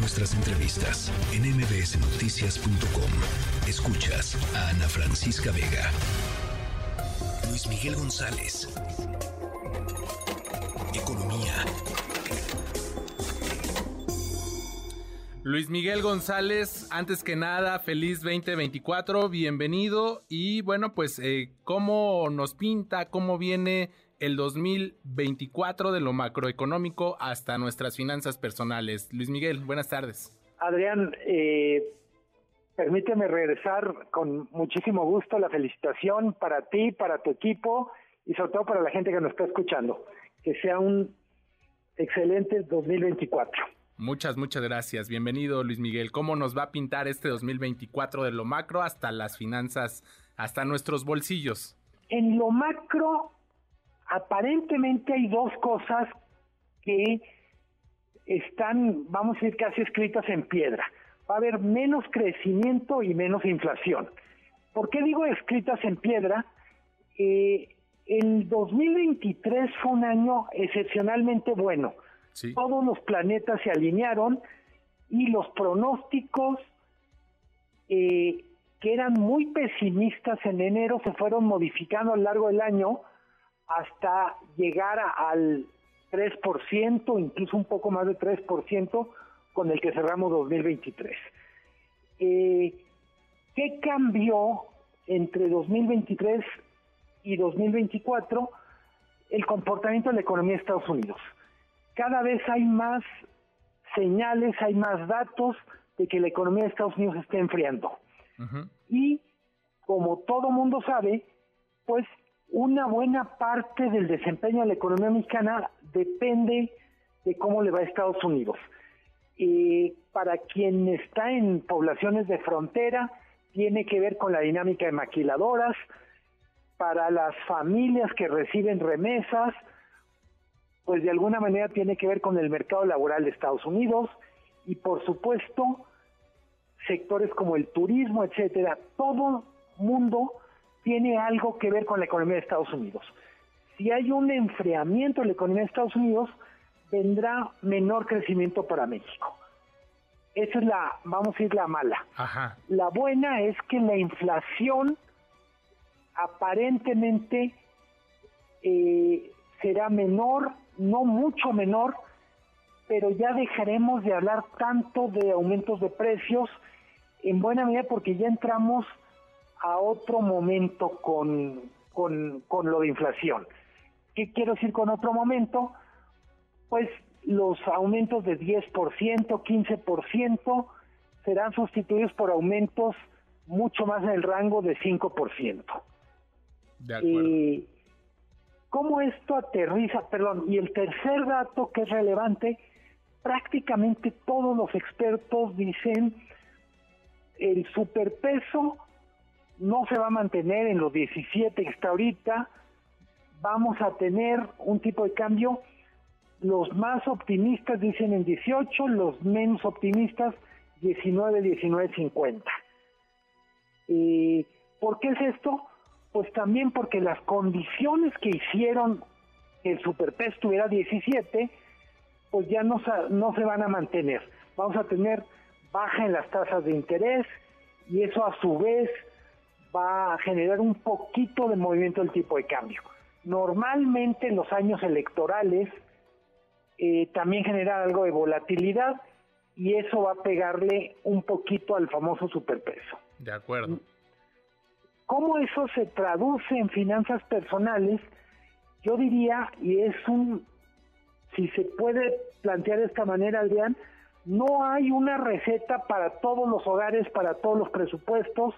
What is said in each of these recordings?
nuestras entrevistas en mbsnoticias.com. Escuchas a Ana Francisca Vega. Luis Miguel González. Economía. Luis Miguel González, antes que nada, feliz 2024, bienvenido. Y bueno, pues, eh, ¿cómo nos pinta, cómo viene el 2024 de lo macroeconómico hasta nuestras finanzas personales? Luis Miguel, buenas tardes. Adrián, eh, permíteme regresar con muchísimo gusto la felicitación para ti, para tu equipo y sobre todo para la gente que nos está escuchando. Que sea un excelente 2024. Muchas, muchas gracias. Bienvenido, Luis Miguel. ¿Cómo nos va a pintar este 2024 de lo macro hasta las finanzas, hasta nuestros bolsillos? En lo macro, aparentemente hay dos cosas que están, vamos a decir, casi escritas en piedra. Va a haber menos crecimiento y menos inflación. ¿Por qué digo escritas en piedra? Eh, el 2023 fue un año excepcionalmente bueno todos los planetas se alinearon y los pronósticos eh, que eran muy pesimistas en enero se fueron modificando a lo largo del año hasta llegar al 3%, incluso un poco más de 3% con el que cerramos 2023. Eh, ¿Qué cambió entre 2023 y 2024? El comportamiento de la economía de Estados Unidos cada vez hay más señales, hay más datos de que la economía de Estados Unidos está enfriando. Y como todo mundo sabe, pues una buena parte del desempeño de la economía mexicana depende de cómo le va a Estados Unidos. Para quien está en poblaciones de frontera, tiene que ver con la dinámica de maquiladoras, para las familias que reciben remesas, pues de alguna manera tiene que ver con el mercado laboral de Estados Unidos y por supuesto sectores como el turismo, etcétera, todo mundo tiene algo que ver con la economía de Estados Unidos. Si hay un enfriamiento en la economía de Estados Unidos, vendrá menor crecimiento para México. Esa es la, vamos a ir la mala. La buena es que la inflación aparentemente eh, será menor no mucho menor, pero ya dejaremos de hablar tanto de aumentos de precios, en buena medida porque ya entramos a otro momento con, con, con lo de inflación. ¿Qué quiero decir con otro momento? Pues los aumentos de 10%, 15% serán sustituidos por aumentos mucho más en el rango de 5%. De acuerdo. ¿Cómo esto aterriza? Perdón, y el tercer dato que es relevante, prácticamente todos los expertos dicen el superpeso no se va a mantener en los 17 que está ahorita, vamos a tener un tipo de cambio, los más optimistas dicen en 18, los menos optimistas 19, 19, 50. ¿Y ¿Por qué es esto? Pues también porque las condiciones que hicieron que el superpeso tuviera 17, pues ya no, no se van a mantener. Vamos a tener baja en las tasas de interés y eso a su vez va a generar un poquito de movimiento del tipo de cambio. Normalmente en los años electorales eh, también genera algo de volatilidad y eso va a pegarle un poquito al famoso superpeso. De acuerdo. ¿Cómo eso se traduce en finanzas personales? Yo diría, y es un, si se puede plantear de esta manera, Adrián, no hay una receta para todos los hogares, para todos los presupuestos,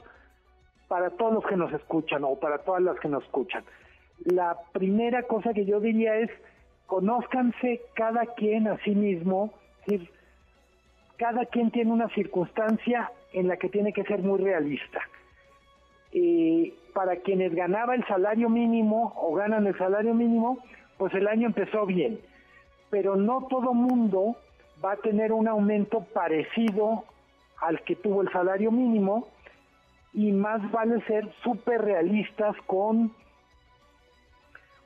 para todos los que nos escuchan o para todas las que nos escuchan. La primera cosa que yo diría es, conózcanse cada quien a sí mismo, cada quien tiene una circunstancia en la que tiene que ser muy realista para quienes ganaba el salario mínimo o ganan el salario mínimo, pues el año empezó bien. Pero no todo mundo va a tener un aumento parecido al que tuvo el salario mínimo y más vale ser súper realistas con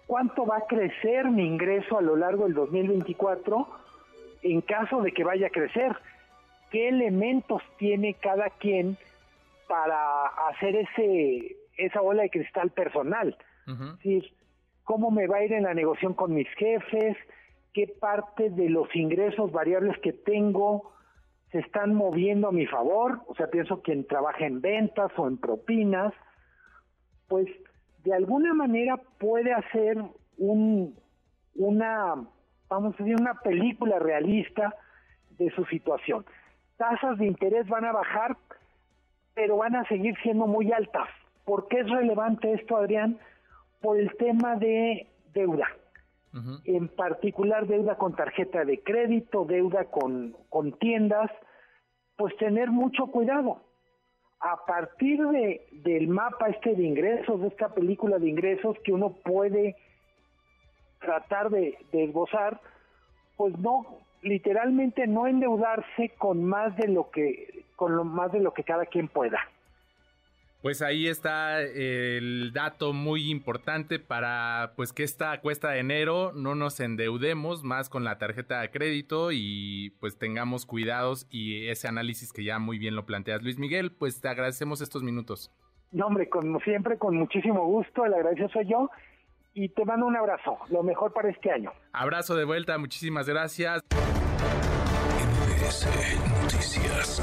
cuánto va a crecer mi ingreso a lo largo del 2024 en caso de que vaya a crecer. qué elementos tiene cada quien para hacer ese esa bola de cristal personal. Es decir, cómo me va a ir en la negociación con mis jefes, qué parte de los ingresos variables que tengo se están moviendo a mi favor, o sea, pienso quien trabaja en ventas o en propinas, pues de alguna manera puede hacer un, una, vamos a decir, una película realista de su situación. Tasas de interés van a bajar, pero van a seguir siendo muy altas. ¿Por qué es relevante esto, Adrián? Por el tema de deuda. En particular deuda con tarjeta de crédito, deuda con, con tiendas, pues tener mucho cuidado. A partir de, del mapa este de ingresos, de esta película de ingresos que uno puede tratar de, esbozar, pues no, literalmente no endeudarse con más de lo que, con lo más de lo que cada quien pueda. Pues ahí está el dato muy importante para pues que esta cuesta de enero no nos endeudemos más con la tarjeta de crédito y pues tengamos cuidados y ese análisis que ya muy bien lo planteas. Luis Miguel, pues te agradecemos estos minutos. No, hombre, como siempre, con muchísimo gusto, el agradecido soy yo y te mando un abrazo, lo mejor para este año. Abrazo de vuelta, muchísimas gracias. Noticias.